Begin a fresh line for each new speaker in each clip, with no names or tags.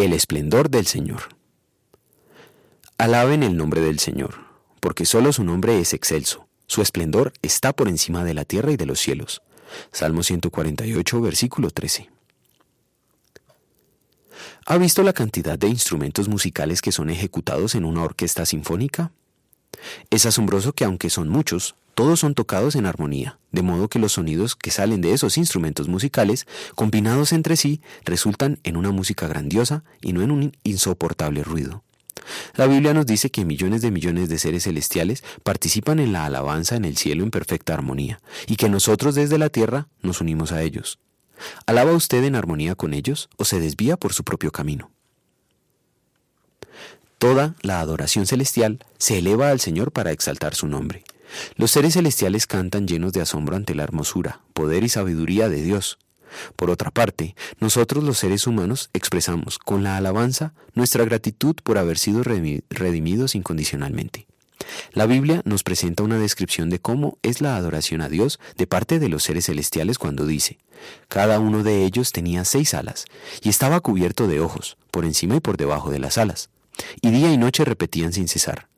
El esplendor del Señor. Alaben el nombre del Señor, porque solo su nombre es excelso, su esplendor está por encima de la tierra y de los cielos. Salmo 148, versículo 13. ¿Ha visto la cantidad de instrumentos musicales que son ejecutados en una orquesta sinfónica? Es asombroso que aunque son muchos, todos son tocados en armonía, de modo que los sonidos que salen de esos instrumentos musicales, combinados entre sí, resultan en una música grandiosa y no en un insoportable ruido. La Biblia nos dice que millones de millones de seres celestiales participan en la alabanza en el cielo en perfecta armonía, y que nosotros desde la tierra nos unimos a ellos. ¿Alaba usted en armonía con ellos o se desvía por su propio camino? Toda la adoración celestial se eleva al Señor para exaltar su nombre. Los seres celestiales cantan llenos de asombro ante la hermosura, poder y sabiduría de Dios. Por otra parte, nosotros los seres humanos expresamos con la alabanza nuestra gratitud por haber sido redimidos incondicionalmente. La Biblia nos presenta una descripción de cómo es la adoración a Dios de parte de los seres celestiales cuando dice, cada uno de ellos tenía seis alas y estaba cubierto de ojos, por encima y por debajo de las alas, y día y noche repetían sin cesar,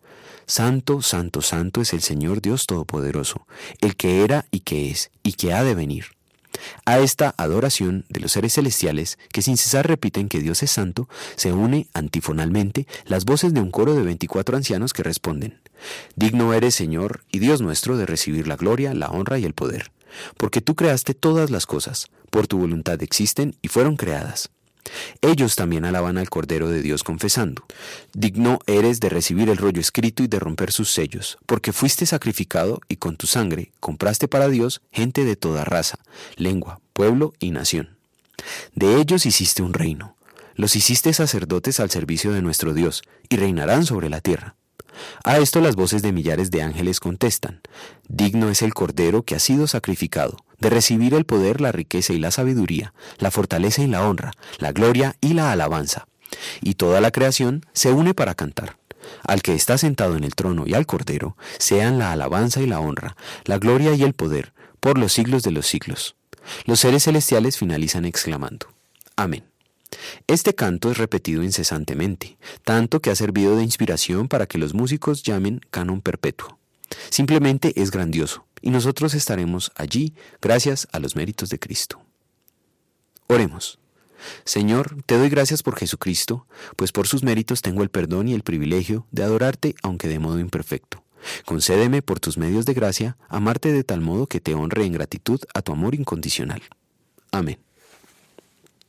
Santo, santo, santo es el Señor Dios Todopoderoso, el que era y que es y que ha de venir. A esta adoración de los seres celestiales, que sin cesar repiten que Dios es santo, se une antifonalmente las voces de un coro de veinticuatro ancianos que responden, Digno eres, Señor, y Dios nuestro, de recibir la gloria, la honra y el poder, porque tú creaste todas las cosas, por tu voluntad existen y fueron creadas. Ellos también alaban al Cordero de Dios confesando, Digno eres de recibir el rollo escrito y de romper sus sellos, porque fuiste sacrificado y con tu sangre compraste para Dios gente de toda raza, lengua, pueblo y nación. De ellos hiciste un reino, los hiciste sacerdotes al servicio de nuestro Dios, y reinarán sobre la tierra. A esto las voces de millares de ángeles contestan, Digno es el Cordero que ha sido sacrificado, de recibir el poder, la riqueza y la sabiduría, la fortaleza y la honra, la gloria y la alabanza. Y toda la creación se une para cantar. Al que está sentado en el trono y al Cordero, sean la alabanza y la honra, la gloria y el poder, por los siglos de los siglos. Los seres celestiales finalizan exclamando, Amén. Este canto es repetido incesantemente, tanto que ha servido de inspiración para que los músicos llamen canon perpetuo. Simplemente es grandioso, y nosotros estaremos allí gracias a los méritos de Cristo. Oremos. Señor, te doy gracias por Jesucristo, pues por sus méritos tengo el perdón y el privilegio de adorarte aunque de modo imperfecto. Concédeme por tus medios de gracia amarte de tal modo que te honre en gratitud a tu amor incondicional. Amén.